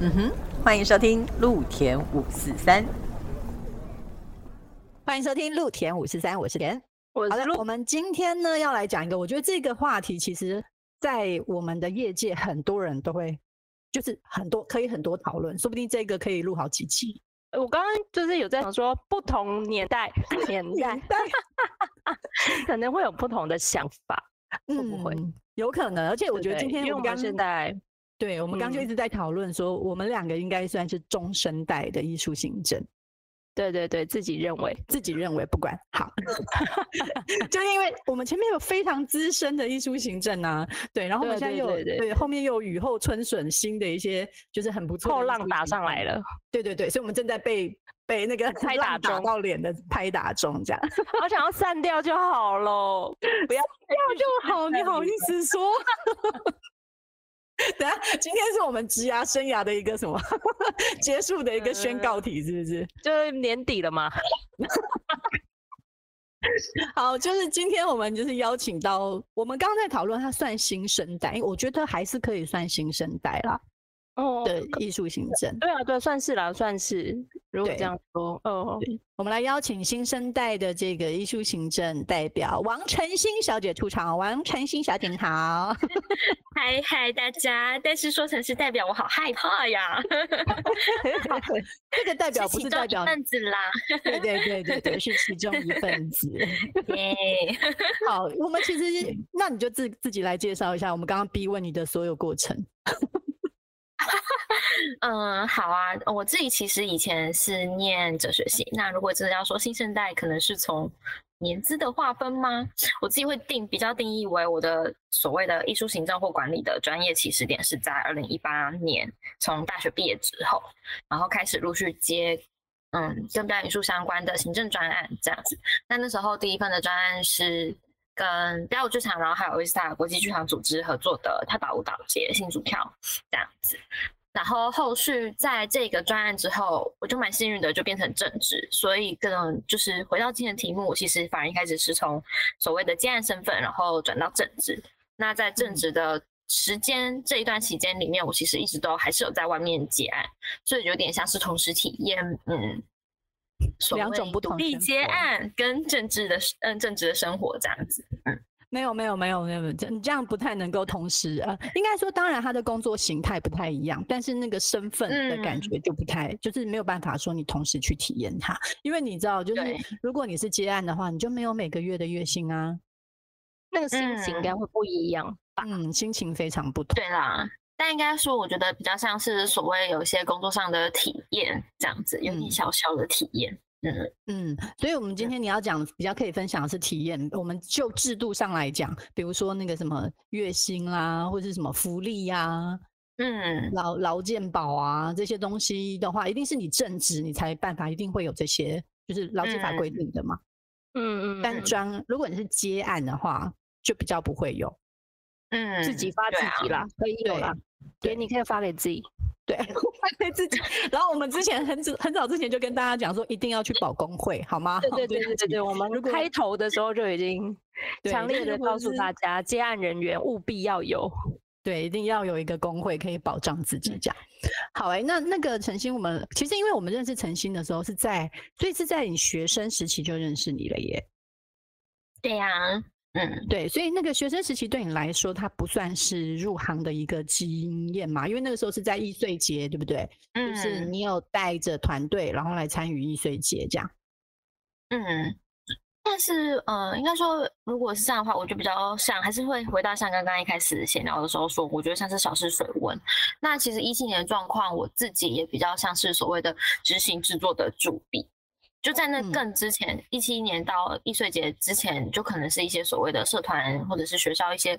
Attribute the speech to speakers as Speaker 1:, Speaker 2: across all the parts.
Speaker 1: 嗯哼，欢迎收听露田五四三，欢迎收听露田五四三，我是田。好的，我们今天呢要来讲一个，我觉得这个话题其实，在我们的业界很多人都会，就是很多可以很多讨论，说不定这个可以录好几期。
Speaker 2: 我刚刚就是有在想说，不同年代 年代 可能会有不同的想法，会不会？
Speaker 1: 有可能，而且我觉得今天我们
Speaker 2: 现在。
Speaker 1: 对，我们刚就一直在讨论说，我们两个应该算是中生代的艺术行政。
Speaker 2: 对对对，自己认为，
Speaker 1: 自己认为不管好，就因为我们前面有非常资深的艺术行政啊，对，然后我们现在又对后面又雨后春笋，新的一些就是很不错
Speaker 2: 后浪打上来了。
Speaker 1: 对对对，所以我们正在被被那个
Speaker 2: 拍打
Speaker 1: 打到脸的拍打中，这样。
Speaker 2: 我想要散掉就好喽，
Speaker 1: 不要掉就好，你好意思说？等下，今天是我们职涯生涯的一个什么 结束的一个宣告题，是不是？
Speaker 2: 就是年底了嘛？
Speaker 1: 好，就是今天我们就是邀请到我们刚刚在讨论，他算新生代，我觉得还是可以算新生代啦。哦，对艺术行政，
Speaker 2: 对啊，对，算是啦，算是。如果这样说，哦，
Speaker 1: 我们来邀请新生代的这个艺术行政代表王晨星小姐出场。王晨星小姐，你好。
Speaker 3: 嗨嗨，大家。但是说成是代表，我好害怕呀。
Speaker 1: 这个代表不是代表
Speaker 3: 分子啦。
Speaker 1: 对对对对对，是其中一份子。耶。好，我们其实那你就自自己来介绍一下，我们刚刚逼问你的所有过程。
Speaker 3: 嗯，好啊，我自己其实以前是念哲学系。那如果真的要说新生代，可能是从年资的划分吗？我自己会定比较定义为我的所谓的艺术行政或管理的专业起始点是在二零一八年，从大学毕业之后，然后开始陆续接嗯跟表演艺术相关的行政专案这样子。那那时候第一份的专案是跟表演剧场，然后还有维斯塔国际剧场组织合作的跳岛舞蹈节新主跳这样子。然后后续在这个专案之后，我就蛮幸运的，就变成正职。所以更就是回到今天的题目，其实反而一开始是从所谓的接案身份，然后转到正职。那在正职的时间这一段期间里面，我其实一直都还是有在外面接案，所以有点像是同时体验，嗯，
Speaker 1: 两种不同
Speaker 3: 的接案跟政治的嗯政治的生活这样子，嗯。
Speaker 1: 没有没有没有没有，这你这样不太能够同时呃，应该说当然他的工作形态不太一样，但是那个身份的感觉就不太，就是没有办法说你同时去体验它，因为你知道，就是如果你是接案的话，你就没有每个月的月薪啊，
Speaker 2: 那个心情应该会不一样吧？
Speaker 1: 嗯，心情非常不同。
Speaker 3: 对啦，但应该说我觉得比较像是所谓有一些工作上的体验这样子，有点小小的体验。
Speaker 1: 嗯嗯，所以我们今天你要讲比较可以分享的是体验。我们就制度上来讲，比如说那个什么月薪啦，或者是什么福利呀，嗯，劳劳健保啊这些东西的话，一定是你正职你才办法，一定会有这些，就是劳基法规定的嘛。嗯嗯。但专如果你是接案的话，就比较不会有。
Speaker 2: 嗯，自己发自己啦，可以有啦，对，你可以发给自己。
Speaker 1: 对，发给自己。然后我们之前很早很早之前就跟大家讲说，一定要去保工会，好吗？
Speaker 2: 对对 对对对对。我们开头的时候就已经 强烈的告诉大家，接案人员务必要有，
Speaker 1: 对，一定要有一个工会可以保障自己。这样。好哎，那那个陈星，我们其实因为我们认识陈星的时候是在，所以是在你学生时期就认识你了耶。
Speaker 3: 对呀。
Speaker 1: 嗯，对，所以那个学生时期对你来说，它不算是入行的一个经验嘛？因为那个时候是在易碎节，对不对？嗯，就是你有带着团队，然后来参与易碎节这样。
Speaker 3: 嗯，但是呃，应该说，如果是这样的话，我就比较像，还是会回到像刚刚一开始闲聊的时候说，我觉得像是小试水温。那其实一七年的状况，我自己也比较像是所谓的执行制作的主笔。就在那更之前，一七年到易碎节之前，就可能是一些所谓的社团或者是学校一些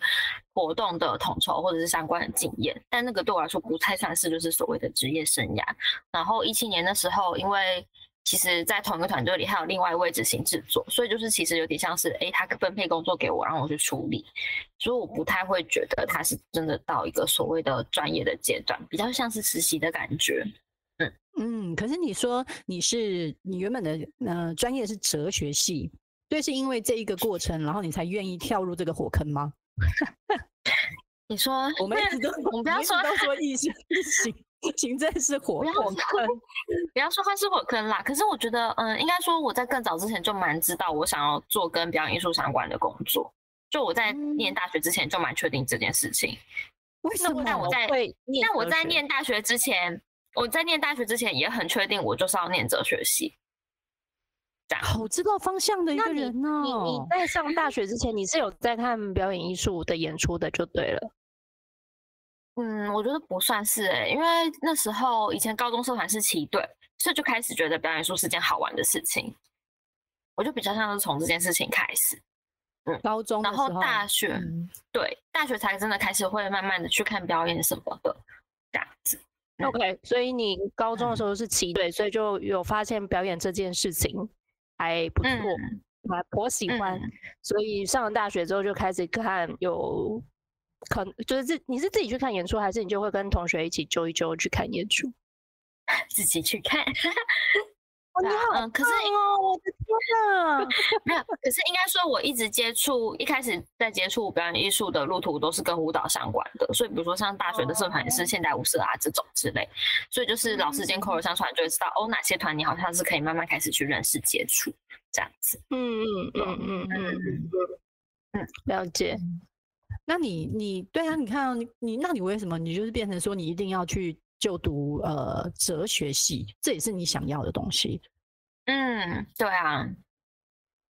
Speaker 3: 活动的统筹或者是相关的经验，但那个对我来说不太算是就是所谓的职业生涯。然后一七年的时候，因为其实在同一个团队里还有另外一位执行制作，所以就是其实有点像是哎，他分配工作给我，然后我去处理，所以我不太会觉得他是真的到一个所谓的专业的阶段，比较像是实习的感觉。
Speaker 1: 嗯，可是你说你是你原本的呃专业是哲学系，对，是因为这一个过程，然后你才愿意跳入这个火坑吗？
Speaker 3: 你说
Speaker 1: 我们一直都
Speaker 3: 我们不要说
Speaker 1: 都说 艺术艺术行政是火火坑，
Speaker 3: 不要说它是火坑啦。可是我觉得，嗯，应该说我在更早之前就蛮知道我想要做跟表演艺术相关的工作。就我在念大学之前就蛮确定这件事情。
Speaker 1: 为什么？
Speaker 3: 但我在但我在念大学之前，我在念大学之前也很确定我就是要念哲学系。
Speaker 1: 好知道方向的一个人呢。
Speaker 2: 你你在上大学之前，你是有在看表演艺术的演出的，就对了。
Speaker 3: 嗯，我觉得不算是哎，因为那时候以前高中社团是旗队，所以就开始觉得表演艺术是件好玩的事情。我就比较像是从这件事情开始。
Speaker 1: 嗯，高中
Speaker 3: 然后大学，对，大学才真的开始会慢慢的去看表演什么的这样子。
Speaker 2: OK，所以你高中的时候是旗队，所以就有发现表演这件事情。还不错，还颇喜欢，所以上了大学之后就开始看，有可能就是自你是自己去看演出，还是你就会跟同学一起揪一揪去看演出？
Speaker 3: 自己去看。
Speaker 1: 你好，可是哦，我的天
Speaker 3: 呐，没有，可是应该说，我一直接触，一开始在接触表演艺术的路途都是跟舞蹈相关的，所以比如说像大学的社团也是现代舞社啊这种之类，所以就是老师间口耳相传就会知道哦，哪些团你好像是可以慢慢开始去认识接触这样子。
Speaker 2: 嗯嗯嗯嗯嗯嗯，了解。
Speaker 1: 那你你对啊，你看你你那你为什么你就是变成说你一定要去？就读呃哲学系，这也是你想要的东西。
Speaker 3: 嗯，对啊，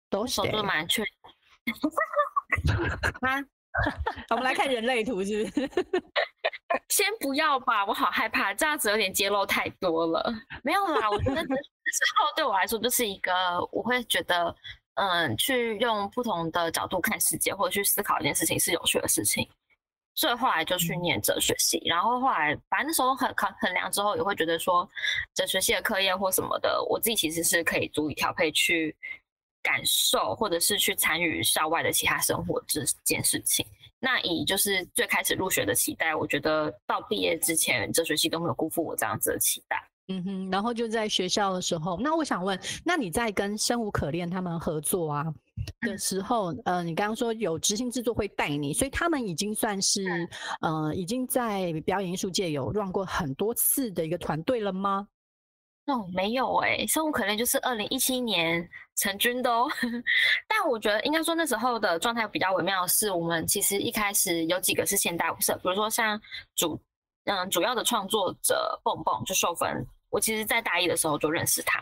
Speaker 1: 都是
Speaker 3: 都蛮确。
Speaker 1: 啊，我们来看人类图，是不是？
Speaker 3: 先不要吧，我好害怕，这样子有点揭露太多了。没有啦，我觉得之后对我来说就是一个，我会觉得，嗯，去用不同的角度看世界，或者去思考一件事情是有趣的事情。所以后来就去念哲学系，然后后来反正那时候很衡衡量之后，也会觉得说哲学系的课业或什么的，我自己其实是可以足以调配去感受，或者是去参与校外的其他生活这件事情。那以就是最开始入学的期待，我觉得到毕业之前，哲学系都没有辜负我这样子的期待。
Speaker 1: 嗯哼，然后就在学校的时候，那我想问，那你在跟生无可恋他们合作啊的时候，呃，你刚刚说有执行制作会带你，所以他们已经算是呃已经在表演艺术界有 run 过很多次的一个团队了吗？
Speaker 3: 哦，没有哎，生无可恋就是二零一七年成军的哦。但我觉得应该说那时候的状态比较微妙的，是我们其实一开始有几个是现代舞社，比如说像主嗯主要的创作者蹦蹦就秀芬。我其实，在大一的时候就认识他，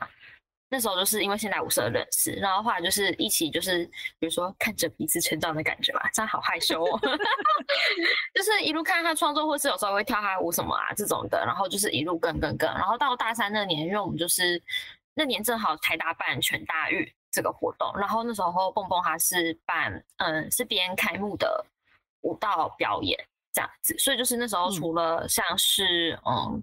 Speaker 3: 那时候就是因为现代舞社认识，然后后来就是一起，就是比如说看着彼此成长的感觉嘛，这样好害羞哦，就是一路看他创作，或是有时候会跳他舞什么啊这种的，然后就是一路跟跟跟，然后到大三那年，因为我们就是那年正好台大办全大运这个活动，然后那时候蹦蹦他是办，嗯，是边开幕的舞蹈表演。这样子，所以就是那时候除了像是嗯，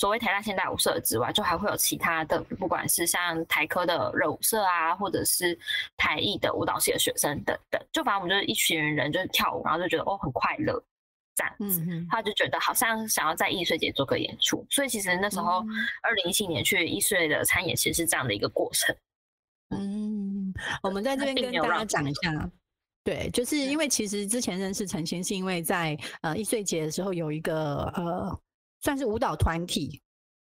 Speaker 3: 所谓台大现代舞社之外，就还会有其他的，不管是像台科的热舞社啊，或者是台艺的舞蹈系的学生等等，就反正我们就是一群人就是跳舞，然后就觉得哦很快乐这样子，他就觉得好像想要在艺术节做个演出，所以其实那时候二零一七年去艺术的参演，其实是这样的一个过程。
Speaker 1: 嗯，我们在这边跟大家讲一下。对，就是因为其实之前认识陈星，是因为在呃易碎节的时候有一个呃算是舞蹈团体，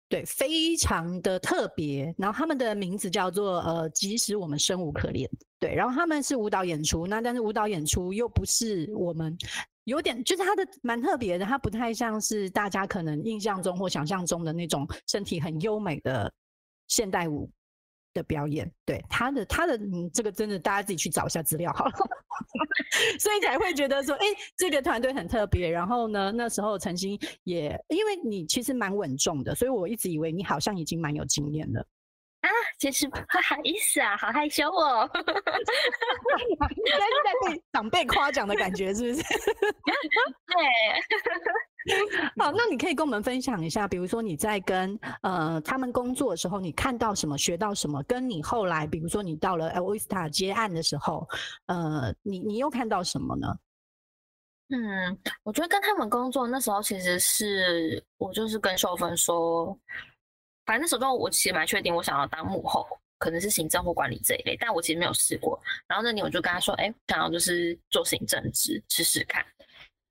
Speaker 1: 对，非常的特别。然后他们的名字叫做呃即使我们生无可恋，对。然后他们是舞蹈演出，那但是舞蹈演出又不是我们有点，就是他的蛮特别的，他不太像是大家可能印象中或想象中的那种身体很优美的现代舞。的表演，对他的他的嗯，这个真的大家自己去找一下资料好了，所以才会觉得说，哎，这个团队很特别。然后呢，那时候曾经也因为你其实蛮稳重的，所以我一直以为你好像已经蛮有经验了。
Speaker 3: 啊，其实不好意思啊，好害羞哦，应
Speaker 1: 该是在被长辈夸奖的感觉，是不是？
Speaker 3: 对。
Speaker 1: 好，那你可以跟我们分享一下，比如说你在跟呃他们工作的时候，你看到什么，学到什么，跟你后来，比如说你到了 L V Star 接案的时候，呃，你你又看到什么呢？
Speaker 3: 嗯，我觉得跟他们工作那时候，其实是我就是跟秀芬说，反正那时候我其实蛮确定我想要当幕后，可能是行政或管理这一类，但我其实没有试过。然后那年我就跟他说，哎，想要就是做行政职试试看。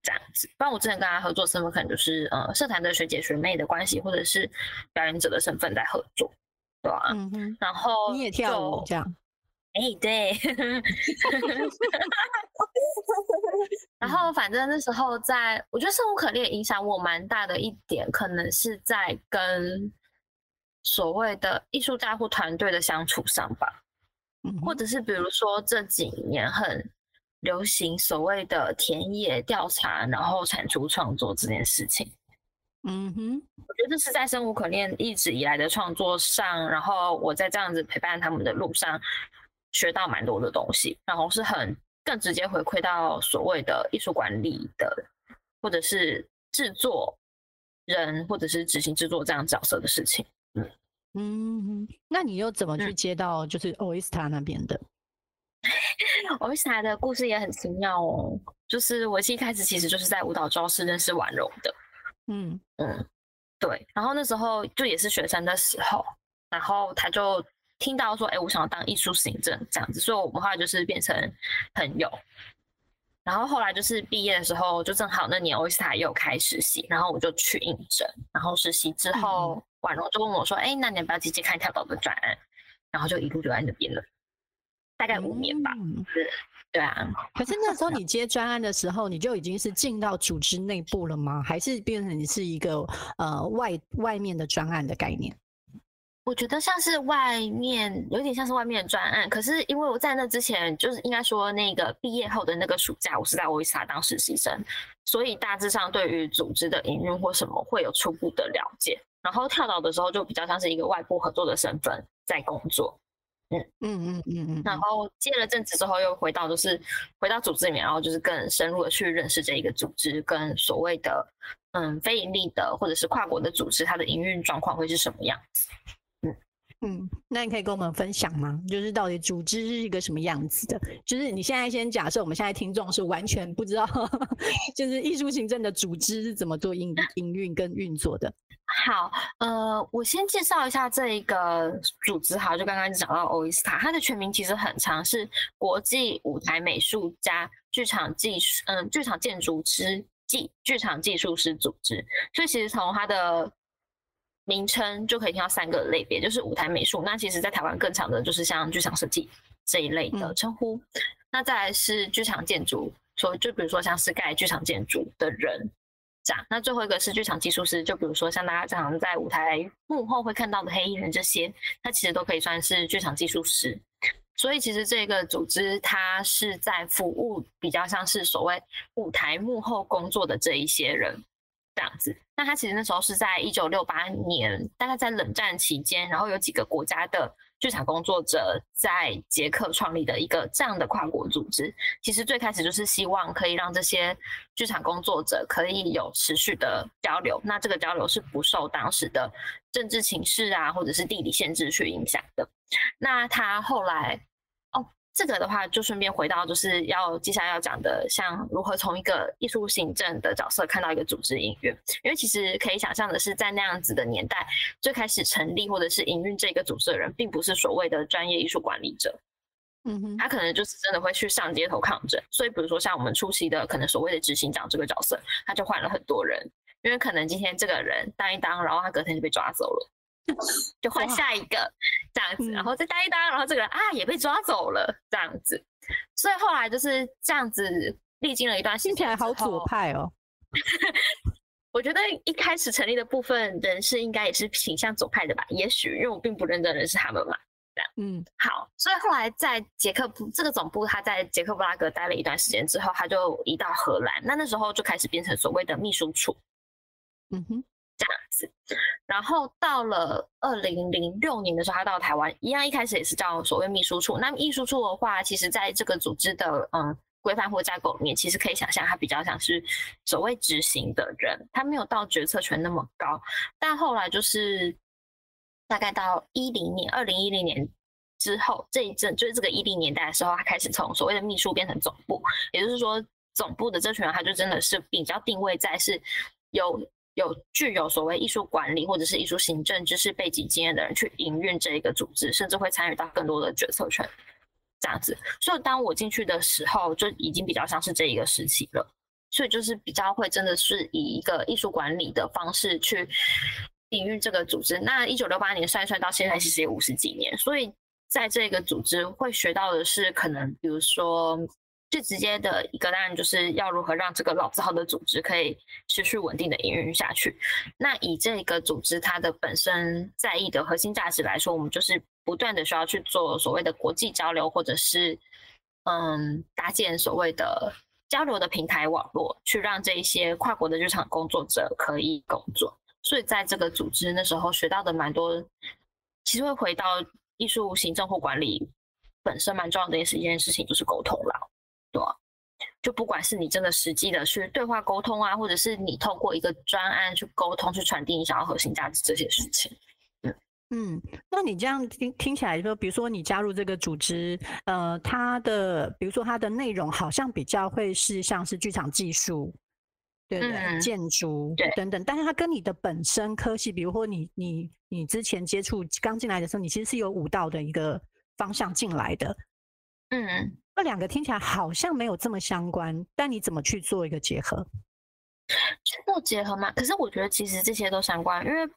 Speaker 3: 这样子。不然我之前跟他合作身份可能就是呃社团的学姐学妹的关系，或者是表演者的身份在合作，对吧？嗯哼。然后
Speaker 1: 你也跳舞这样。
Speaker 3: 哎，对，然后反正那时候在，我觉得生无可恋影响我蛮大的一点，可能是在跟所谓的艺术家或团队的相处上吧，或者是比如说这几年很流行所谓的田野调查，然后产出创作这件事情。嗯哼，我觉得是在生无可恋一直以来的创作上，然后我在这样子陪伴他们的路上。学到蛮多的东西，然后是很更直接回馈到所谓的艺术管理的，或者是制作人，或者是执行制作这样角色的事情。嗯
Speaker 1: 嗯，那你又怎么去接到就是 Oyster 那边的？
Speaker 3: Oyster 的故事也很奇妙哦，就是我一开始其实就是在舞蹈教室认识婉容的。嗯嗯，对，然后那时候就也是学生的时候，然后他就。听到说，哎，我想要当艺术行政这样子，所以我们后来就是变成朋友。然后后来就是毕业的时候，就正好那年欧斯塔也有开实习，然后我就去应征。然后实习之后，婉容就问我说，哎，那你要不要直接看跳岛的专案？然后就一路留在那边了，大概五年吧。是，对啊。
Speaker 1: 可是那时候你接专案的时候，你就已经是进到组织内部了吗？还是变成你是一个呃外外面的专案的概念？
Speaker 3: 我觉得像是外面有点像是外面的专案，可是因为我在那之前，就是应该说那个毕业后的那个暑假，我是在维萨当实习生，所以大致上对于组织的营运或什么会有初步的了解。然后跳岛的时候就比较像是一个外部合作的身份在工作，嗯嗯嗯嗯嗯。然后接了正职之后又回到就是回到组织里面，然后就是更深入的去认识这一个组织跟所谓的嗯非盈利的或者是跨国的组织，它的营运状况会是什么样子。
Speaker 1: 嗯，那你可以跟我们分享吗？就是到底组织是一个什么样子的？就是你现在先假设我们现在听众是完全不知道，就是艺术行政的组织是怎么做营营运跟运作的。
Speaker 3: 好，呃，我先介绍一下这一个组织哈，就刚刚讲到欧伊斯塔，它的全名其实很长，是国际舞台美术家剧场技术，嗯，剧场建筑师技剧场技术师组织。所以其实从它的名称就可以听到三个类别，就是舞台美术。那其实，在台湾更长的就是像剧场设计这一类的称呼。那再来是剧场建筑，说就比如说像是盖剧场建筑的人，这样。那最后一个是剧场技术师，就比如说像大家常在舞台幕后会看到的黑衣人这些，它其实都可以算是剧场技术师。所以其实这个组织它是在服务比较像是所谓舞台幕后工作的这一些人。这样子，那他其实那时候是在一九六八年，大概在冷战期间，然后有几个国家的剧场工作者在捷克创立的一个这样的跨国组织。其实最开始就是希望可以让这些剧场工作者可以有持续的交流，那这个交流是不受当时的政治情势啊，或者是地理限制去影响的。那他后来。这个的话，就顺便回到就是要接下来要讲的，像如何从一个艺术行政的角色看到一个组织营运。因为其实可以想象的是，在那样子的年代，最开始成立或者是营运这个组织的人，并不是所谓的专业艺术管理者。嗯哼，他可能就是真的会去上街头抗争。所以，比如说像我们初期的可能所谓的执行长这个角色，他就换了很多人，因为可能今天这个人当一当，然后他隔天就被抓走了。就换下一个这样子，然后再待一待，然后这个人啊也被抓走了这样子，所以后来就是这样子历经了一段
Speaker 1: 听起来好左派哦。
Speaker 3: 我觉得一开始成立的部分人士应该也是倾向左派的吧，也许因为我并不认得人是他们嘛。这样，嗯，好，所以后来在捷克部这个总部，他在捷克布拉格待了一段时间之后，他就移到荷兰，那那时候就开始变成所谓的秘书处。嗯哼。这样子，然后到了二零零六年的时候，他到台湾，一样一开始也是叫所谓秘书处。那么秘书处的话，其实在这个组织的嗯规范或架构里面，其实可以想象，他比较像是所谓执行的人，他没有到决策权那么高。但后来就是大概到一零年，二零一零年之后这一阵，就是这个一零年代的时候，他开始从所谓的秘书变成总部，也就是说，总部的这群人，他就真的是比较定位在是有。有具有所谓艺术管理或者是艺术行政知识背景经验的人去营运这一个组织，甚至会参与到更多的决策权，这样子。所以当我进去的时候，就已经比较像是这一个时期了。所以就是比较会真的是以一个艺术管理的方式去营运这个组织。那一九六八年算一算到现在，其实也五十几年，所以在这个组织会学到的是，可能比如说最直接的一个，当然就是要如何让这个老字号的组织可以持续稳定的营运下去。那以这个组织它的本身在意的核心价值来说，我们就是不断的需要去做所谓的国际交流，或者是嗯搭建所谓的。交流的平台网络，去让这一些跨国的日常工作者可以工作。所以在这个组织那时候学到的蛮多，其实会回到艺术行政或管理本身蛮重要的一件事情，就是沟通了，就不管是你真的实际的去对话沟通啊，或者是你透过一个专案去沟通，去传递你想要核心价值这些事情。
Speaker 1: 嗯，那你这样听听起来说，比如说你加入这个组织，呃，它的比如说它的内容好像比较会是像是剧场技术，对对？建筑对。等等，但是它跟你的本身科系，比如说你你你之前接触刚进来的时候，你其实是有舞蹈的一个方向进来的，嗯，那两个听起来好像没有这么相关，但你怎么去做一个结合？
Speaker 3: 做结合嘛？可是我觉得其实这些都相关，因为。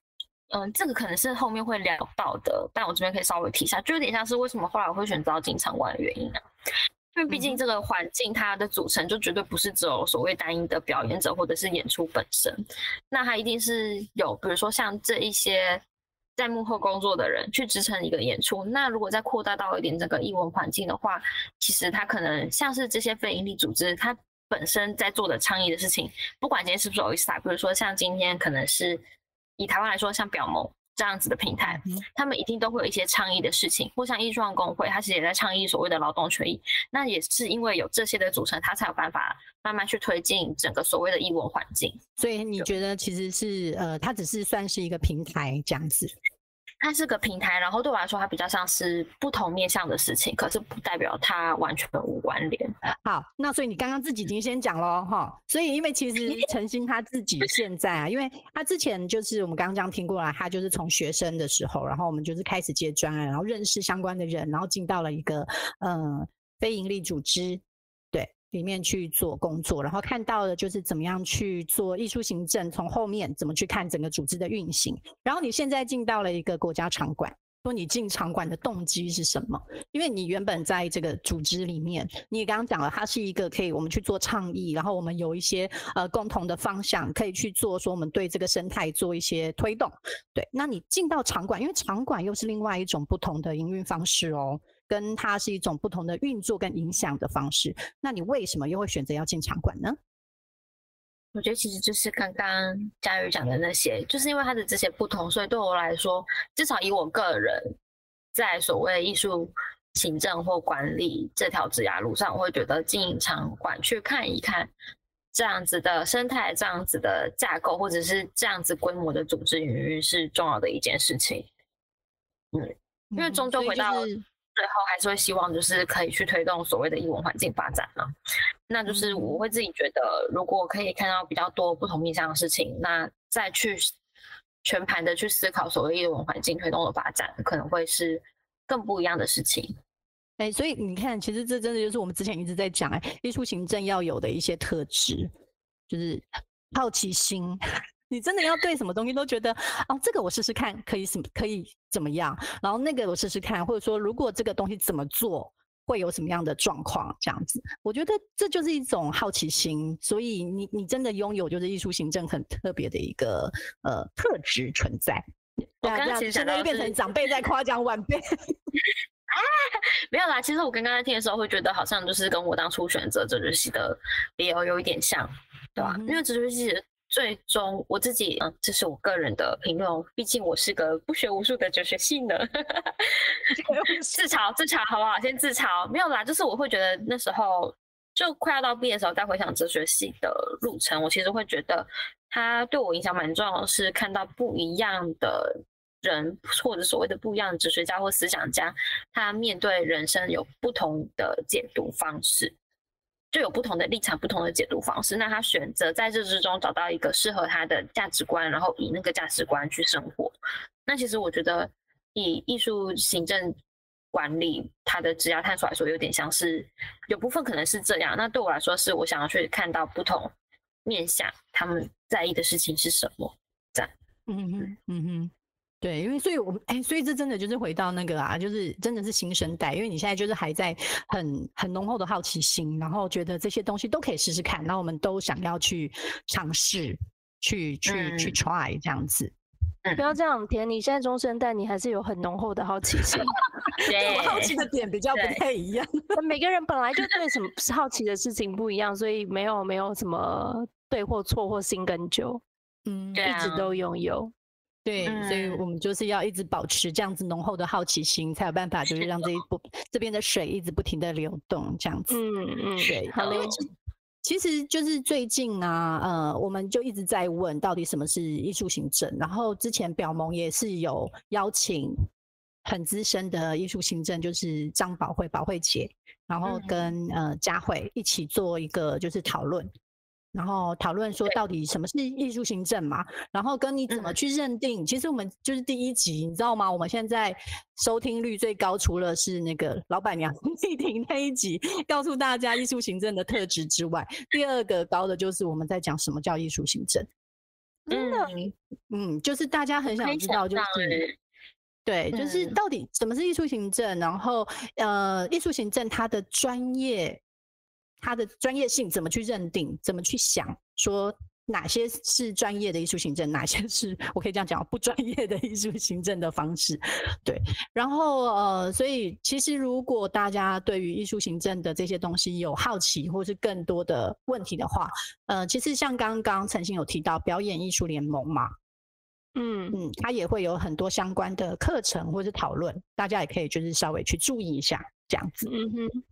Speaker 3: 嗯，这个可能是后面会聊到的，但我这边可以稍微提一下，就有点像是为什么后来我会选择进场馆的原因啊。因为毕竟这个环境它的组成就绝对不是只有所谓单一的表演者或者是演出本身，那它一定是有，比如说像这一些在幕后工作的人去支撑一个演出。那如果再扩大到一点这个艺文环境的话，其实他可能像是这些非营利组织，他本身在做的倡议的事情，不管今天是不是 OISA，比如说像今天可能是。以台湾来说，像表盟这样子的平台，他们一定都会有一些倡议的事情，或像艺创工会，它其实也在倡议所谓的劳动权益。那也是因为有这些的组成，它才有办法慢慢去推进整个所谓的艺文环境。
Speaker 1: 所以你觉得其实是呃，它只是算是一个平台这样子。
Speaker 3: 它是个平台，然后对我来说，它比较像是不同面向的事情，可是不代表它完全无关联。
Speaker 1: 好，那所以你刚刚自己已经先讲了哈，所以因为其实陈星他自己现在啊，因为他之前就是我们刚刚这样听过来，他就是从学生的时候，然后我们就是开始接专案，然后认识相关的人，然后进到了一个嗯非营利组织。里面去做工作，然后看到的就是怎么样去做艺术行政，从后面怎么去看整个组织的运行。然后你现在进到了一个国家场馆，说你进场馆的动机是什么？因为你原本在这个组织里面，你也刚刚讲了，它是一个可以我们去做倡议，然后我们有一些呃共同的方向可以去做，说我们对这个生态做一些推动。对，那你进到场馆，因为场馆又是另外一种不同的营运方式哦。跟它是一种不同的运作跟影响的方式，那你为什么又会选择要进场馆呢？
Speaker 3: 我觉得其实就是刚刚佳宇讲的那些，就是因为它的这些不同，所以对我来说，至少以我个人在所谓艺术行政或管理这条职涯路上，我会觉得进场馆去看一看这样子的生态、这样子的架构，或者是这样子规模的组织领域是重要的一件事情。嗯，因为终究回到。最后还是会希望就是可以去推动所谓的艺文环境发展嘛，那就是我会自己觉得，如果可以看到比较多不同面向的事情，那再去全盘的去思考所谓艺文环境推动的发展，可能会是更不一样的事情。
Speaker 1: 哎，所以你看，其实这真的就是我们之前一直在讲，哎，艺术行政要有的一些特质，就是好奇心。你真的要对什么东西都觉得哦，这个我试试看可以什么可以怎么样，然后那个我试试看，或者说如果这个东西怎么做会有什么样的状况，这样子，我觉得这就是一种好奇心。所以你你真的拥有就是艺术行政很特别的一个呃特质存在。
Speaker 3: 我刚刚
Speaker 1: 现在又变成长辈在夸奖晚辈
Speaker 3: 啊，没有啦。其实我刚刚在听的时候会觉得好像就是跟我当初选择哲学系的理由有一点像，对吧？因为哲学系。最终我自己，嗯，这是我个人的评论，毕竟我是个不学无术的哲学系的，自嘲自嘲好不好？先自嘲，没有啦，就是我会觉得那时候就快要到毕业的时候，再回想哲学系的路程，我其实会觉得它对我影响蛮重要的是看到不一样的人，或者所谓的不一样的哲学家或思想家，他面对人生有不同的解读方式。就有不同的立场、不同的解读方式。那他选择在这之中找到一个适合他的价值观，然后以那个价值观去生活。那其实我觉得，以艺术行政管理他的职业探索来说，有点像是有部分可能是这样。那对我来说，是我想要去看到不同面向，他们在意的事情是什么？这样，
Speaker 1: 嗯哼，嗯哼。对，因为所以，我们哎，所以这真的就是回到那个啊，就是真的是新生代，因为你现在就是还在很很浓厚的好奇心，然后觉得这些东西都可以试试看，然后我们都想要去尝试，去去去 try 这样子。
Speaker 2: 不要这样，田，你现在中生代，你还是有很浓厚的好奇心。
Speaker 1: 对我好奇的点比较不太一样。
Speaker 2: 每个人本来就对什么好奇的事情不一样，所以没有没有什么对或错或新跟旧，嗯，一直都拥有。
Speaker 1: 对，所以我们就是要一直保持这样子浓厚的好奇心，才有办法就是让这一部这边的水一直不停的流动，这样子。嗯嗯，对。好嘞。其实就是最近啊，呃，我们就一直在问到底什么是艺术行政，然后之前表盟也是有邀请很资深的艺术行政，就是张宝慧宝慧姐，然后跟呃佳慧一起做一个就是讨论。然后讨论说到底什么是艺术行政嘛？然后跟你怎么去认定？其实我们就是第一集，你知道吗？我们现在收听率最高，除了是那个老板娘 丽婷那一集告诉大家艺术行政的特质之外，第二个高的就是我们在讲什么叫艺术行政。真的，嗯，就是大家很想知道，就是对，就是到底什么是艺术行政？然后呃，艺术行政它的专业。他的专业性怎么去认定？怎么去想？说哪些是专业的艺术行政，哪些是我可以这样讲不专业的艺术行政的方式？对，然后呃，所以其实如果大家对于艺术行政的这些东西有好奇，或是更多的问题的话，呃，其实像刚刚陈星有提到表演艺术联盟嘛，嗯嗯，它也会有很多相关的课程或是讨论，大家也可以就是稍微去注意一下这样子。嗯哼。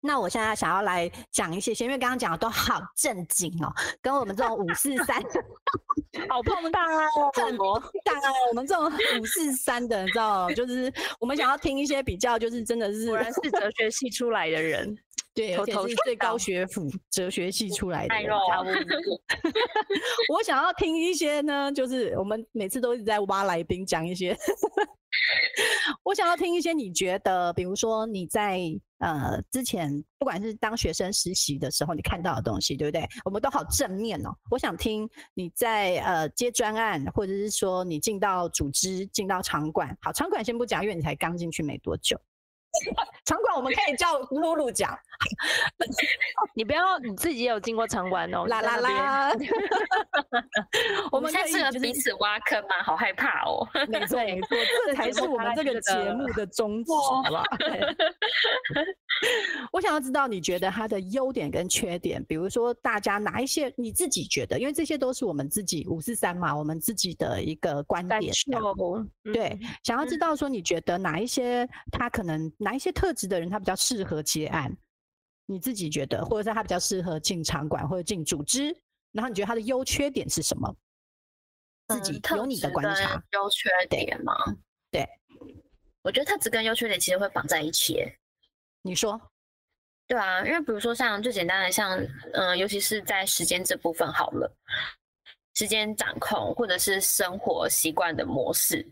Speaker 1: 那我现在想要来讲一些，因为刚刚讲的都好正经哦，跟我们这种五四三，
Speaker 2: 好碰到啊，
Speaker 1: 很大啊，我们这种五四三的，你知道，就是我们想要听一些比较，就是真的是，
Speaker 2: 果然是哲学系出来的人，
Speaker 1: 对，而且是最高学府哲学系出来的。我想要听一些呢，就是我们每次都一直在挖来宾讲一些。我想要听一些你觉得，比如说你在呃之前，不管是当学生实习的时候，你看到的东西，对不对？我们都好正面哦。我想听你在呃接专案，或者是说你进到组织、进到场馆。好，场馆先不讲，因为你才刚进去没多久。场馆我们可以叫露露讲，
Speaker 2: 你不要你自己也有进过场馆哦，
Speaker 1: 啦啦啦。
Speaker 3: 我们在适合彼此挖坑吗？好害怕哦。
Speaker 1: 没错没错，这才是我们这个节目的宗旨，好吧？我想要知道你觉得它的优点跟缺点，比如说大家哪一些你自己觉得，因为这些都是我们自己五四三嘛，我们自己的一个观点。对，想要知道说你觉得哪一些他可能。哪一些特质的人他比较适合接案？你自己觉得，或者是他比较适合进场馆或者进组织？然后你觉得他的优缺点是什么？自己有你的观察。
Speaker 3: 优缺点吗？
Speaker 1: 对，
Speaker 3: 我觉得特质跟优缺点其实会绑在一起。
Speaker 1: 你说？
Speaker 3: 对啊，因为比如说像最简单的，像嗯，尤其是在时间这部分好了，时间掌控或者是生活习惯的模式。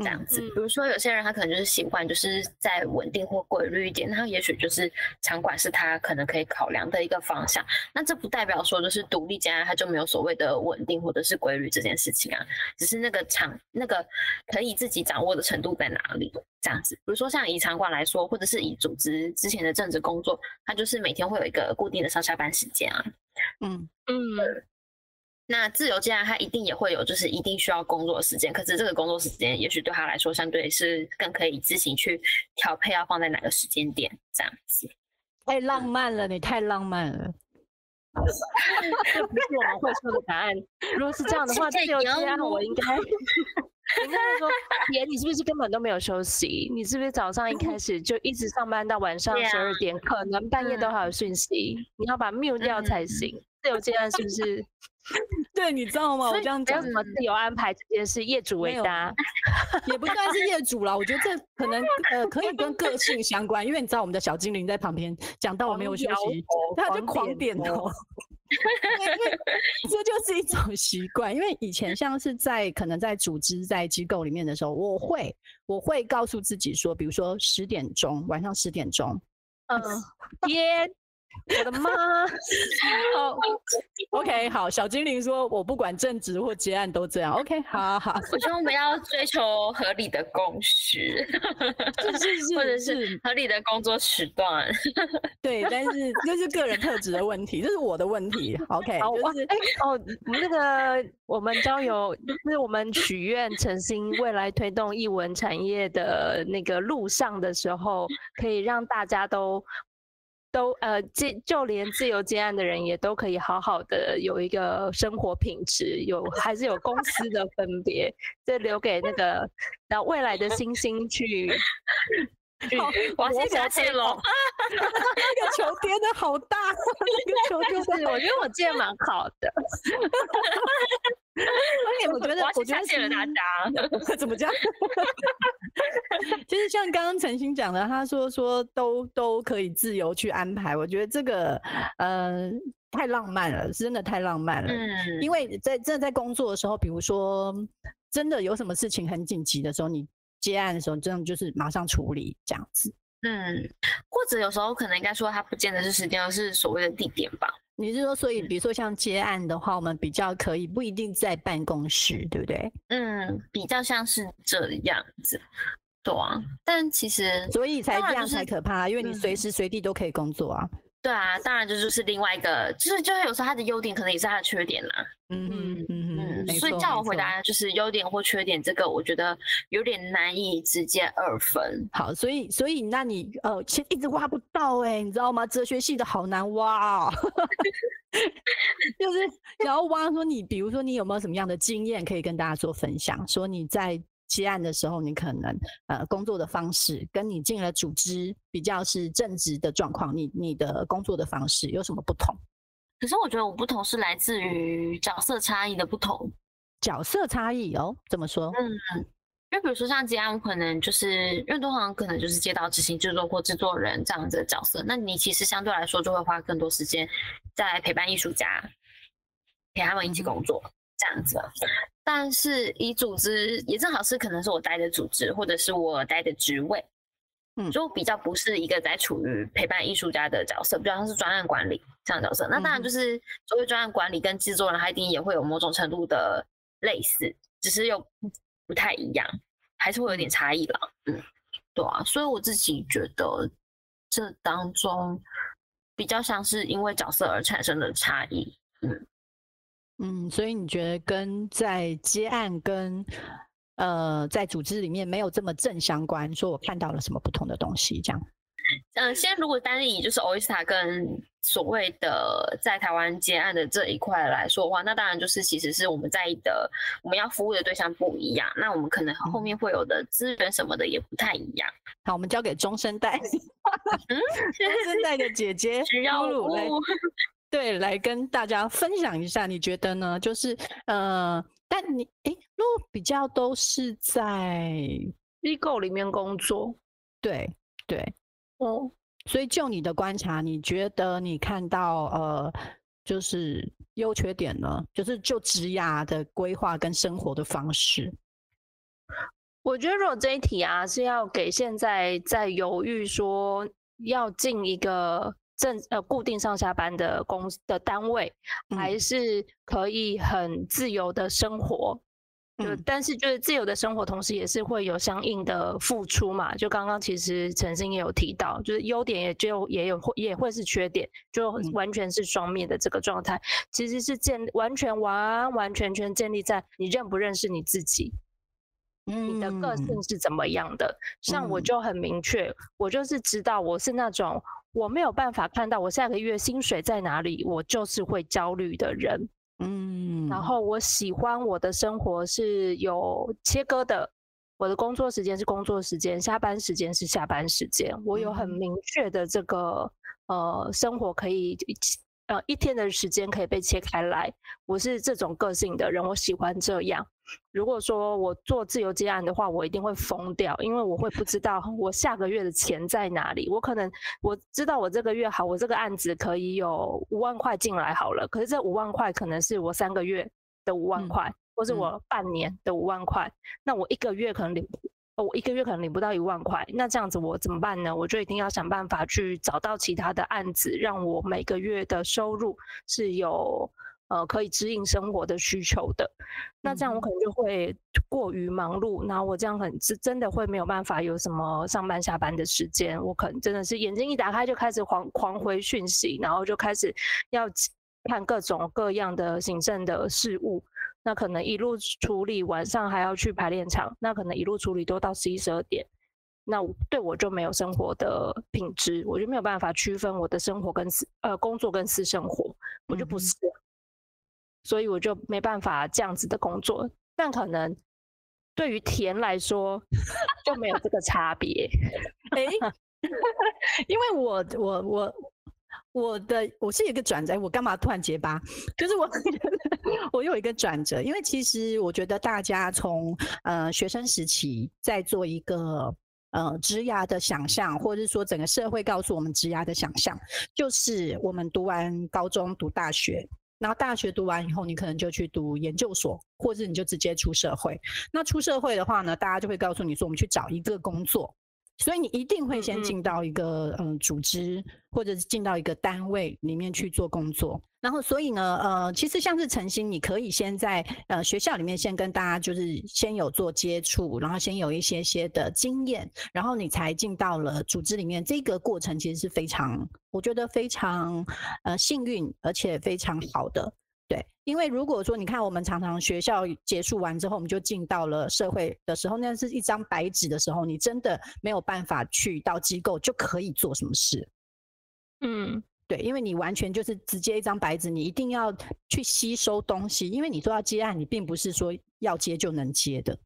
Speaker 3: 这样子，比如说有些人他可能就是习惯就是在稳定或规律一点，那也许就是场馆是他可能可以考量的一个方向。那这不代表说就是独立家他就没有所谓的稳定或者是规律这件事情啊，只是那个场那个可以自己掌握的程度在哪里这样子。比如说像以场馆来说，或者是以组织之前的政治工作，他就是每天会有一个固定的上下班时间啊。嗯嗯。那自由接案，他一定也会有，就是一定需要工作的时间。可是这个工作时间，也许对他来说，相对是更可以自行去调配，要放在哪个时间点这样子。
Speaker 1: 太浪漫了，你太浪漫了。
Speaker 2: 这 不是我们会说的答案。如果是这样的话，自由接案，我应该应该 说，爷，你是不是根本都没有休息？你是不是早上一开始就一直上班到晚上十二点，可能半夜都还有讯息，你要把 mute 掉才行。自由接案是不是？
Speaker 1: 对，你知道吗？我这样讲，
Speaker 2: 什么自由安排这件事，业主为大，
Speaker 1: 也不算是业主啦。我觉得这可能呃可以跟个性相关，因为你知道我们的小精灵在旁边讲到我没有休息，他就狂点头。这就是一种习惯，因为以前像是在可能在组织在机构里面的时候，我会我会告诉自己说，比如说十点钟晚上十点钟，
Speaker 2: 嗯，天。我的妈！
Speaker 1: 好，OK，好。小精灵说：“我不管正职或结案都这样。”OK，好好。
Speaker 3: 我觉得我们要追求合理的工时，
Speaker 1: 是是，
Speaker 3: 或者是合理的工作时段。
Speaker 1: 对，但是这是个人特质的问题，这是我的问题。OK，就是
Speaker 2: 哎哦，那个我们交友，就是我们许愿诚心未来推动译文产业的那个路上的时候，可以让大家都。都呃，就就连自由接案的人也都可以好好的有一个生活品质，有还是有公司的分别，这留给那个那未来的星星去。
Speaker 3: 好，我先下线了。
Speaker 1: 那个球跌的好大，那个球
Speaker 2: 是，我觉得我接蛮好的。
Speaker 1: 我觉得，我觉得
Speaker 3: 谢谢大家。
Speaker 1: 怎么讲？就是像刚刚陈星讲的，他说说都都可以自由去安排。我觉得这个呃太浪漫了，真的太浪漫了。嗯，因为在真的在工作的时候，比如说真的有什么事情很紧急的时候，你。接案的时候，这样就是马上处理这样子。
Speaker 3: 嗯，或者有时候可能应该说，它不见得是时间，而是所谓的地点吧。
Speaker 1: 你是说，所以比如说像接案的话，我们比较可以不一定在办公室，对不对？
Speaker 3: 嗯，比较像是这样子。对啊，但其实
Speaker 1: 所以才这样才可怕，因为你随时随地都可以工作啊。
Speaker 3: 对啊，当然这就是另外一个，就是就是有时候他的优点可能也是他的缺点啦。嗯嗯嗯嗯，所以叫我回答就是优点或缺点，这个我觉得有点难以直接二分。
Speaker 1: 好，所以所以那你呃，其实一直挖不到哎，你知道吗？哲学系的好难挖，就是然后挖说你，比如说你有没有什么样的经验可以跟大家做分享？说你在。接案的时候，你可能呃工作的方式跟你进了组织比较是正直的状况，你你的工作的方式有什么不同？
Speaker 3: 可是我觉得我不同是来自于角色差异的不同。
Speaker 1: 角色差异哦，怎么说？嗯，
Speaker 3: 因为比如说像接案，我可能就是因为通常可能就是接到执行制作或制作人这样子的角色，那你其实相对来说就会花更多时间在陪伴艺术家，陪他们一起工作这样子。但是以组织也正好是可能是我待的组织或者是我待的职位，嗯，就比较不是一个在处于陪伴艺术家的角色，比较像是专案管理这样角色。那当然就是所谓专案管理跟制作人，他一定也会有某种程度的类似，只是又不太一样，还是会有点差异了。嗯，对啊，所以我自己觉得这当中比较像是因为角色而产生的差异。嗯。
Speaker 1: 嗯，所以你觉得跟在接案跟呃在组织里面没有这么正相关？说我看到了什么不同的东西？这样？
Speaker 3: 嗯，先如果单以就是 Oyster 跟所谓的在台湾接案的这一块来说的话，那当然就是其实是我们在意的我们要服务的对象不一样，那我们可能后面会有的资源什么的也不太一样。
Speaker 1: 好，我们交给中生代，中生代的姐姐
Speaker 3: 露露来。
Speaker 1: 对，来跟大家分享一下，你觉得呢？就是，呃，但你，哎，如果比较都是在
Speaker 2: 机构里面工作，
Speaker 1: 对，对，哦，所以就你的观察，你觉得你看到，呃，就是优缺点呢？就是就职涯的规划跟生活的方式，
Speaker 2: 我觉得如果这一题啊是要给现在在犹豫说要进一个。正呃固定上下班的公的单位，还是可以很自由的生活，就但是就是自由的生活，同时也是会有相应的付出嘛。就刚刚其实陈星也有提到，就是优点也就也有也会是缺点，就完全是双面的这个状态，其实是建完全完完全全建立在你认不认识你自己，你的个性是怎么样的。像我就很明确，我就是知道我是那种。我没有办法看到我下个月薪水在哪里，我就是会焦虑的人。嗯，然后我喜欢我的生活是有切割的，我的工作时间是工作时间，下班时间是下班时间，我有很明确的这个呃生活可以。呃，一天的时间可以被切开来。我是这种个性的人，我喜欢这样。如果说我做自由接案的话，我一定会疯掉，因为我会不知道我下个月的钱在哪里。我可能我知道我这个月好，我这个案子可以有五万块进来好了。可是这五万块可能是我三个月的五万块，或是我半年的五万块。那我一个月可能领我一个月可能领不到一万块，那这样子我怎么办呢？我就一定要想办法去找到其他的案子，让我每个月的收入是有呃可以指引生活的需求的。那这样我可能就会过于忙碌，那我这样很是真的会没有办法有什么上班下班的时间。我可能真的是眼睛一打开就开始狂狂回讯息，然后就开始要看各种各样的行政的事务。那可能一路处理，晚上还要去排练场，那可能一路处理都到十一十二点，那对我就没有生活的品质，我就没有办法区分我的生活跟私呃工作跟私生活，我就不是，所以我就没办法这样子的工作。但可能对于田来说 就没有这个差别，
Speaker 1: 哎，因为我我我。我的我是一个转折，我干嘛突然结巴？就是我 我有一个转折，因为其实我觉得大家从呃学生时期在做一个呃职涯的想象，或者是说整个社会告诉我们职涯的想象，就是我们读完高中读大学，然后大学读完以后，你可能就去读研究所，或者你就直接出社会。那出社会的话呢，大家就会告诉你说，我们去找一个工作。所以你一定会先进到一个嗯组织，或者是进到一个单位里面去做工作。然后，所以呢，呃，其实像是晨星，你可以先在呃学校里面先跟大家就是先有做接触，然后先有一些些的经验，然后你才进到了组织里面。这个过程其实是非常，我觉得非常呃幸运，而且非常好的。对，因为如果说你看，我们常常学校结束完之后，我们就进到了社会的时候，那是一张白纸的时候，你真的没有办法去到机构就可以做什么事。嗯，对，因为你完全就是直接一张白纸，你一定要去吸收东西，因为你说要接案，你并不是说要接就能接的。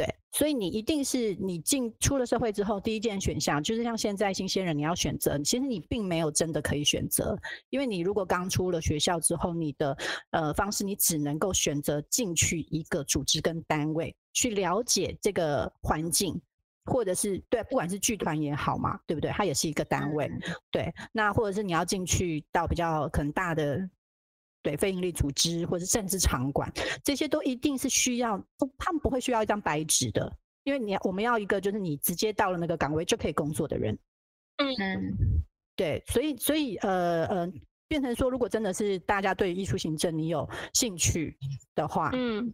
Speaker 1: 对，所以你一定是你进出了社会之后，第一件选项就是像现在新鲜人你要选择，其实你并没有真的可以选择，因为你如果刚出了学校之后，你的呃方式你只能够选择进去一个组织跟单位去了解这个环境，或者是对，不管是剧团也好嘛，对不对？它也是一个单位，对，那或者是你要进去到比较可能大的。对非营利组织或者甚至场馆，这些都一定是需要，他们不会需要一张白纸的，因为你我们要一个就是你直接到了那个岗位就可以工作的人。嗯，对，所以所以呃呃，变成说，如果真的是大家对艺术行政你有兴趣的话，嗯，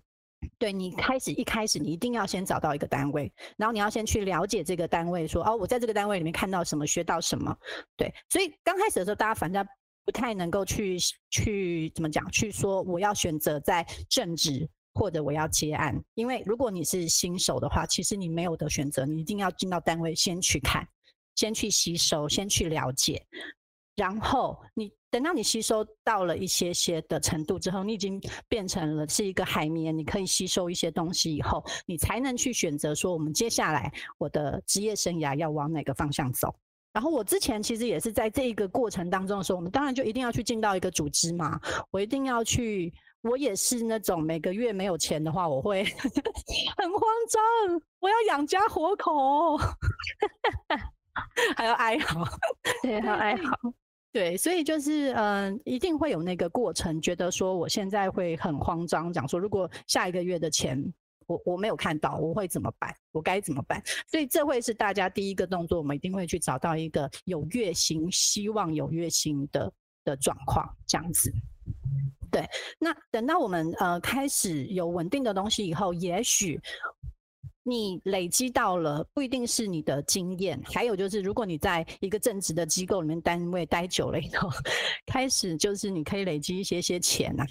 Speaker 1: 对你开始一开始你一定要先找到一个单位，然后你要先去了解这个单位，说哦，我在这个单位里面看到什么，学到什么。对，所以刚开始的时候，大家反正。不太能够去去怎么讲？去说我要选择在正职或者我要接案，因为如果你是新手的话，其实你没有的选择，你一定要进到单位先去看，先去吸收，先去了解，然后你等到你吸收到了一些些的程度之后，你已经变成了是一个海绵，你可以吸收一些东西以后，你才能去选择说我们接下来我的职业生涯要往哪个方向走。然后我之前其实也是在这一个过程当中的时候，我们当然就一定要去进到一个组织嘛。我一定要去，我也是那种每个月没有钱的话，我会 很慌张，我要养家活口，还要哀嚎，
Speaker 2: 对，还要哀嚎，
Speaker 1: 对，所以就是嗯，一定会有那个过程，觉得说我现在会很慌张，讲说如果下一个月的钱。我我没有看到，我会怎么办？我该怎么办？所以这会是大家第一个动作，我们一定会去找到一个有月薪、希望有月薪的的状况，这样子。对，那等到我们呃开始有稳定的东西以后，也许你累积到了，不一定是你的经验，还有就是如果你在一个正职的机构里面单位待久了以后，开始就是你可以累积一些些钱呐。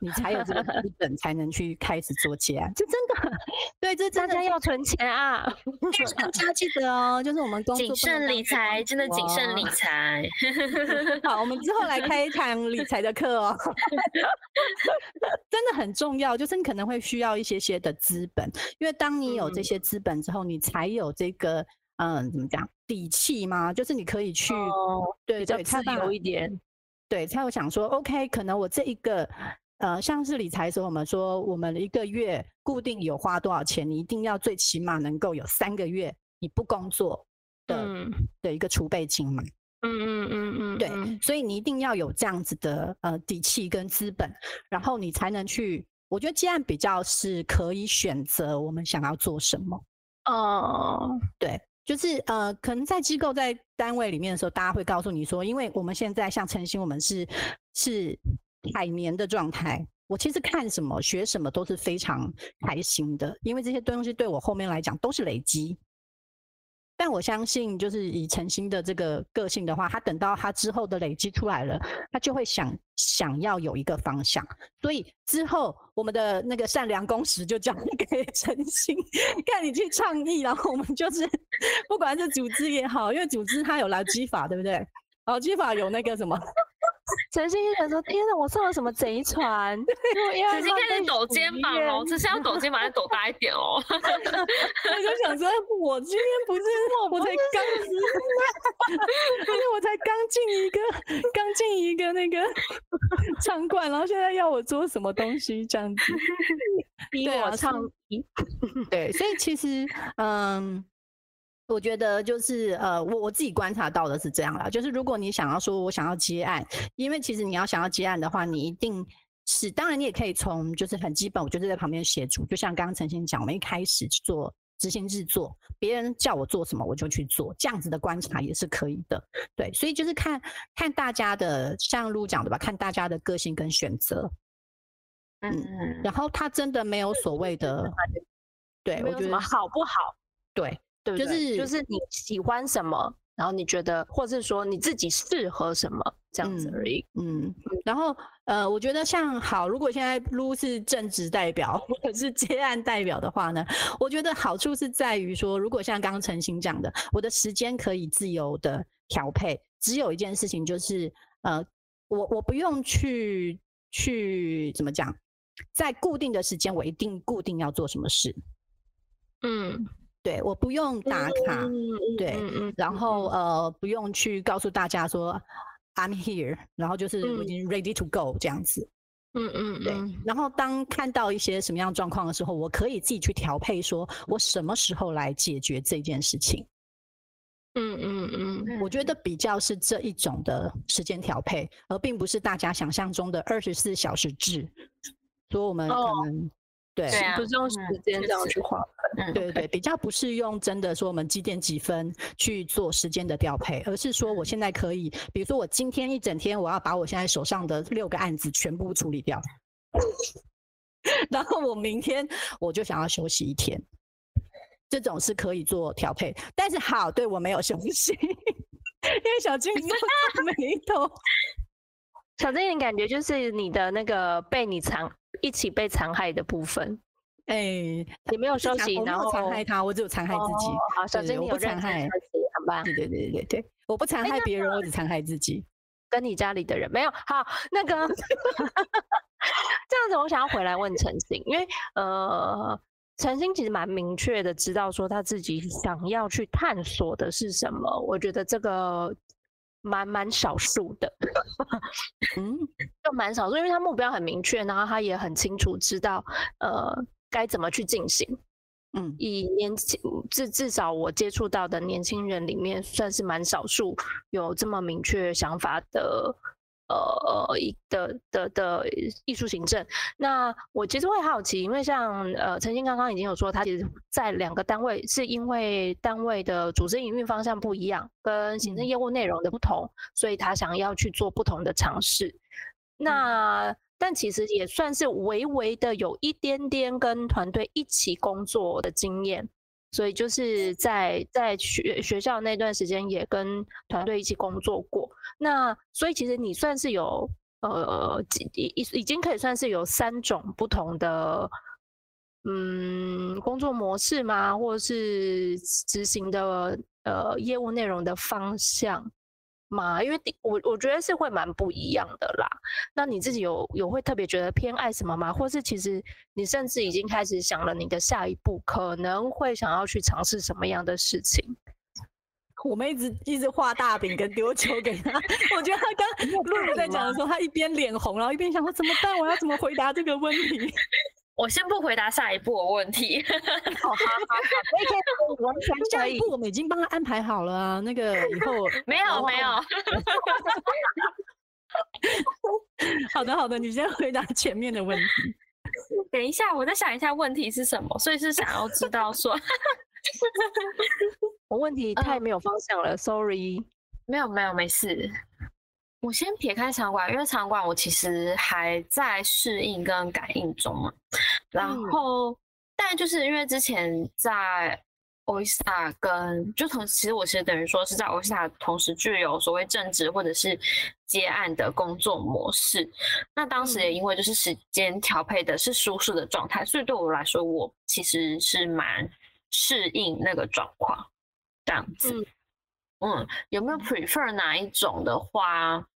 Speaker 1: 你才有这个资 本，才能去开始做起来。这真的，对，这
Speaker 2: 大家要存钱啊！
Speaker 1: 大家记得哦，就是我们
Speaker 3: 谨慎理财，真的谨慎理财。
Speaker 1: 好，我们之后来开一堂理财的课哦。真的很重要，就是你可能会需要一些些的资本，因为当你有这些资本之后，你才有这个嗯，怎么讲底气吗？就是你可以去对对，
Speaker 2: 自由一点，
Speaker 1: 对，才有想说，OK，可能我这一个。呃，像是理财的时候，我们说我们一个月固定有花多少钱，你一定要最起码能够有三个月你不工作的的一个储备金嘛。嗯嗯嗯嗯，对，所以你一定要有这样子的呃底气跟资本，然后你才能去我觉得接案比较是可以选择我们想要做什么。哦，对，就是呃，可能在机构在单位里面的时候，大家会告诉你说，因为我们现在像晨星，我们是是海绵的状态。我其实看什么学什么都是非常开心的，因为这些东西对我后面来讲都是累积。但我相信，就是以陈星的这个个性的话，他等到他之后的累积出来了，他就会想想要有一个方向。所以之后我们的那个善良公时就交给 陈星，看你去倡议，然后我们就是不管是组织也好，因为组织它有劳基法，对不对？劳基法有那个什么。
Speaker 2: 陈星一想说：“天哪，我上了什么贼船？”
Speaker 3: 陈星开始抖肩膀哦，只是要抖肩膀，要抖大一点哦。我
Speaker 1: 就想说，我今天不是我才刚，不是我才刚进一个，刚进一个那个场馆，然后现在要我做什么东西这样子，
Speaker 2: 逼我唱。
Speaker 1: 对，所以其实，嗯。我觉得就是呃，我我自己观察到的是这样啦，就是如果你想要说我想要接案，因为其实你要想要接案的话，你一定是当然你也可以从就是很基本，我就是在旁边协助，就像刚刚陈先讲，我们一开始做执行制作，别人叫我做什么我就去做，这样子的观察也是可以的，对，所以就是看看大家的像陆讲的吧，看大家的个性跟选择，嗯，然后他真的没有所谓的，对我觉得
Speaker 2: 好不好，
Speaker 1: 对。
Speaker 2: 对，就是就是你喜欢什么，然后你觉得，或是说你自己适合什么这样子而已。
Speaker 1: 嗯，然后呃，我觉得像好，如果现在撸是正职代表或者是接案代表的话呢，我觉得好处是在于说，如果像刚刚陈星讲的，我的时间可以自由的调配，只有一件事情就是呃，我我不用去去怎么讲，在固定的时间我一定固定要做什么事。嗯。对，我不用打卡，对，然后呃，不用去告诉大家说 I'm here，然后就是我已经 ready to go 这样子，嗯嗯，对。然后当看到一些什么样状况的时候，我可以自己去调配，说我什么时候来解决这件事情。嗯嗯嗯，我觉得比较是这一种的时间调配，而并不是大家想象中的二十四小时制。所以我们可能。对，
Speaker 2: 不是用时间这样去划
Speaker 1: 分。对对对，比较不是用真的说我们几点几分去做时间的调配，而是说我现在可以，比如说我今天一整天我要把我现在手上的六个案子全部处理掉，然后我明天我就想要休息一天，这种是可以做调配。但是好，对我没有休息，因为小金皱眉头。
Speaker 2: 小金，你感觉就是你的那个被你残一起被残害的部分，
Speaker 1: 哎，
Speaker 2: 你没有休息，然后
Speaker 1: 残害他，我只有残害自己。
Speaker 2: 好，小精灵
Speaker 1: 不残害，
Speaker 2: 好吧？
Speaker 1: 对对对对对我不残害别人，我只残害自己，
Speaker 2: 跟你家里的人没有。好，那个这样子，我想要回来问陈星，因为呃，陈星其实蛮明确的知道说他自己想要去探索的是什么，我觉得这个。蛮蛮少数的，嗯，就蛮少数，因为他目标很明确，然后他也很清楚知道，呃，该怎么去进行。嗯，以年轻至至少我接触到的年轻人里面，算是蛮少数有这么明确想法的。呃，一的的的艺术行政，那我其实会好奇，因为像呃，陈星刚刚已经有说，他其实在两个单位是因为单位的组织营运方向不一样，跟行政业务内容的不同，所以他想要去做不同的尝试。那但其实也算是微微的有一点点跟团队一起工作的经验。所以就是在在学学校那段时间也跟团队一起工作过，那所以其实你算是有呃已已已经可以算是有三种不同的嗯工作模式吗？或者是执行的呃业务内容的方向？嘛，因为我我觉得是会蛮不一样的啦。那你自己有有会特别觉得偏爱什么吗？或是其实你甚至已经开始想了你的下一步可能会想要去尝试什么样的事情？
Speaker 1: 我们一直一直画大饼跟丢球给他。我觉得他 刚露露在讲的时候，他一边脸红，然后一边想说怎么办？我要怎么回答这个问题？
Speaker 3: 我先不回答下一步的问题。
Speaker 2: 好 好好，可以可以，完全
Speaker 1: 下一步我们已经帮他安排好了啊。那个以后
Speaker 3: 没 有没有。
Speaker 1: 好 的好的，你先回答前面的问题。
Speaker 3: 等一下，我再想一下问题是什么。所以是想要知道说，
Speaker 2: 我问题太没有方向了，sorry。
Speaker 3: 没有没有，没事。我先撇开场馆，因为场馆我其实还在适应跟感应中嘛。然后，但就是因为之前在 Oyster 跟就同，其实我其实等于说是在 Oyster 同时具有所谓正职或者是接案的工作模式。那当时也因为就是时间调配的是舒适的状态，所以对我来说，我其实是蛮适应那个状况这样子。嗯，有没有 prefer 哪一种的话？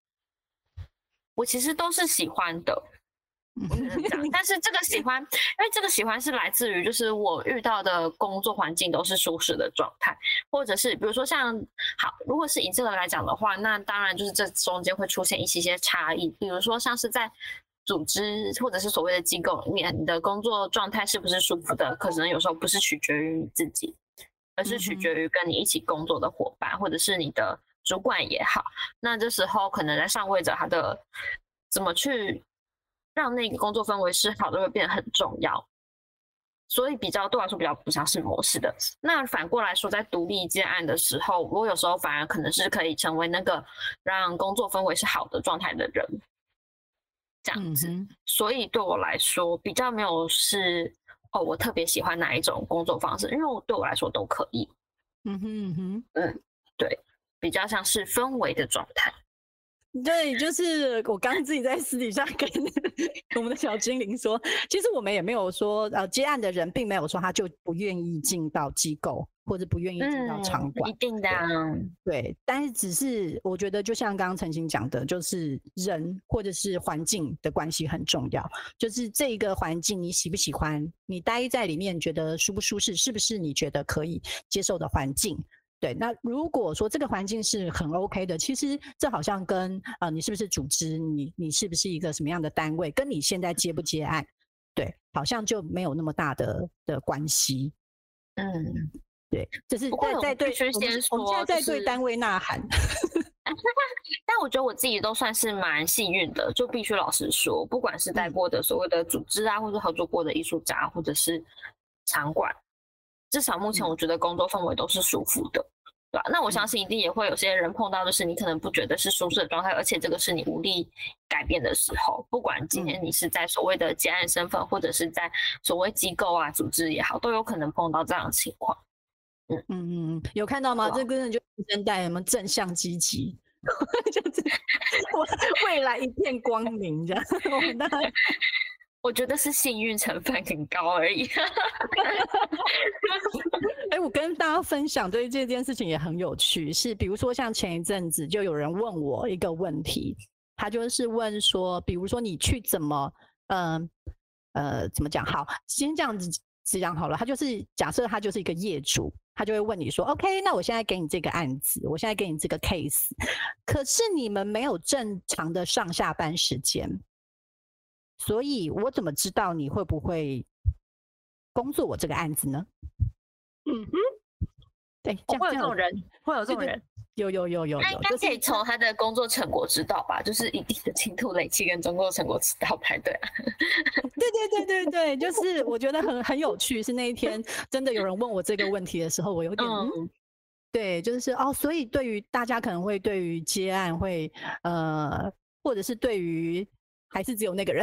Speaker 3: 我其实都是喜欢的，但是这个喜欢，因为这个喜欢是来自于就是我遇到的工作环境都是舒适的状态，或者是比如说像好，如果是以这个来讲的话，那当然就是这中间会出现一些些差异，比如说像是在组织或者是所谓的机构里面，你的工作状态是不是舒服的，可能有时候不是取决于你自己，而是取决于跟你一起工作的伙伴或者是你的。主管也好，那这时候可能在上位者他的怎么去让那个工作氛围是好都，会变得很重要。所以比较对我来说比较不像是模式的。那反过来说，在独立接案的时候，我有时候反而可能是可以成为那个让工作氛围是好的状态的人，这样子。所以对我来说，比较没有是哦，我特别喜欢哪一种工作方式，因为我对我来说都可以。嗯哼哼，嗯，对。比较像是氛围的状态，
Speaker 1: 对，就是我刚自己在私底下跟我们的小精灵说，其实我们也没有说，呃，接案的人并没有说他就不愿意进到机构或者不愿意进到场馆，
Speaker 3: 一定的，
Speaker 1: 对，但是只是我觉得，就像刚刚曾经讲的，就是人或者是环境的关系很重要，就是这一个环境你喜不喜欢，你待在里面觉得舒不舒适，是不是你觉得可以接受的环境。对，那如果说这个环境是很 OK 的，其实这好像跟呃你是不是组织，你你是不是一个什么样的单位，跟你现在接不接案，对，好像就没有那么大的的关系。嗯，对，这是在在对，
Speaker 3: 先
Speaker 1: 我们现在在对单位呐喊。
Speaker 3: 但我觉得我自己都算是蛮幸运的，就必须老实说，不管是带过的所谓的组织啊，或者合作过的艺术家，或者是场馆。至少目前我觉得工作氛围都是舒服的，对吧？那我相信一定也会有些人碰到的是你可能不觉得是舒适的状态，而且这个是你无力改变的时候。不管今天你是在所谓的结案身份，或者是在所谓机构啊、组织也好，都有可能碰到这样的情况。
Speaker 1: 嗯嗯嗯，有看到吗？这根本就真带什么正向积极，就是 未来一片光明这样。
Speaker 3: 我我觉得是幸运成分很高而已。
Speaker 1: 哎，我跟大家分享，对这件事情也很有趣。是比如说，像前一阵子就有人问我一个问题，他就是问说，比如说你去怎么，嗯呃，怎么讲？好，先这样子讲好了。他就是假设他就是一个业主，他就会问你说，OK，那我现在给你这个案子，我现在给你这个 case，可是你们没有正常的上下班时间。所以我怎么知道你会不会工作我这个案子呢？嗯哼，对，
Speaker 2: 会有这种人，会有这种人，
Speaker 1: 有有有有，
Speaker 3: 那应该可以从他的工作成果知道吧？就是一定的进度累积跟工作成果知道才对。
Speaker 1: 对对对对对，就是我觉得很很有趣，是那一天 真的有人问我这个问题的时候，我有点，对，就是哦，所以对于大家可能会对于接案会呃，或者是对于。还是只有那个人，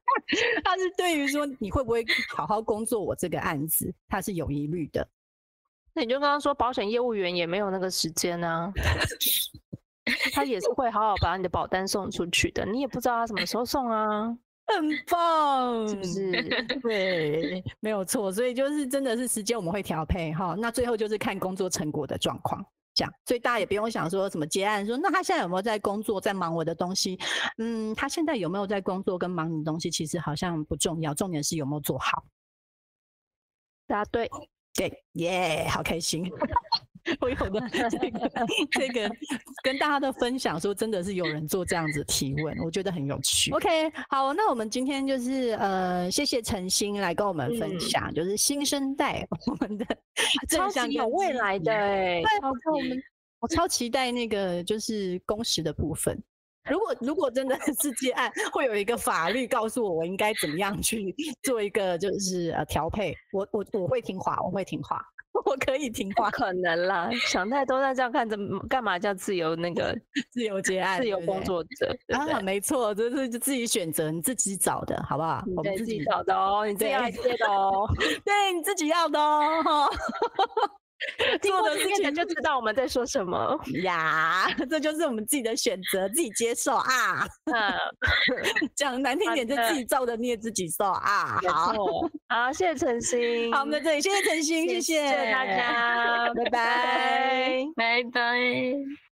Speaker 1: 他是对于说你会不会好好工作我这个案子，他是有疑虑的。
Speaker 2: 那你就刚刚说保险业务员也没有那个时间呢，他也是会好好把你的保单送出去的，你也不知道他什么时候送啊。
Speaker 1: 很棒，
Speaker 2: 是不是？
Speaker 1: 对，没有错。所以就是真的是时间我们会调配哈，那最后就是看工作成果的状况。这样，所以大家也不用想说什么结案，说那他现在有没有在工作，在忙我的东西？嗯，他现在有没有在工作跟忙你的东西，其实好像不重要，重点是有没有做好。
Speaker 2: 答对，
Speaker 1: 对，耶，好开心。我有的 这个这个跟大家的分享说，真的是有人做这样子提问，我觉得很有趣。OK，好，那我们今天就是呃，谢谢陈星来跟我们分享，就是新生代 我们的
Speaker 2: 超级有未来的哎，
Speaker 1: 我们 我超期待那个就是工时的部分。如果如果真的是接案，会有一个法律告诉我我应该怎么样去做一个就是呃调配，我我我会听话，我会听话。我可以听话，
Speaker 2: 可能啦，想太多。那这样看，怎么干嘛叫自由那个
Speaker 1: 自由结案、
Speaker 2: 自由工作者
Speaker 1: 啊？没错，这是自己选择，你自己找的，好不好？
Speaker 2: 我们自己找的哦，你自己要接的哦，
Speaker 1: 对你自己要的哦。
Speaker 2: 做的之前就知道我们在说什么
Speaker 1: 呀，这就是我们自己的选择，自己接受啊。嗯，讲难听点就自己造的孽自己受啊。好，
Speaker 2: 好，谢谢陈星。
Speaker 1: 好，我们在这里，谢谢陈星，
Speaker 2: 谢谢大家，
Speaker 1: 拜拜，
Speaker 3: 拜拜。